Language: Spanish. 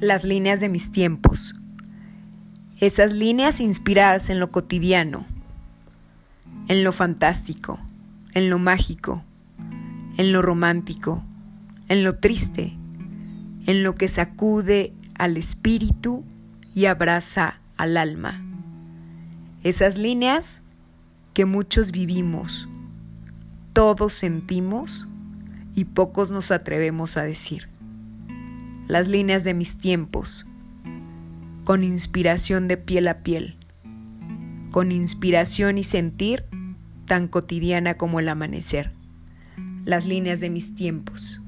Las líneas de mis tiempos. Esas líneas inspiradas en lo cotidiano, en lo fantástico, en lo mágico, en lo romántico, en lo triste, en lo que sacude al espíritu y abraza al alma. Esas líneas que muchos vivimos, todos sentimos y pocos nos atrevemos a decir las líneas de mis tiempos, con inspiración de piel a piel, con inspiración y sentir tan cotidiana como el amanecer, las líneas de mis tiempos.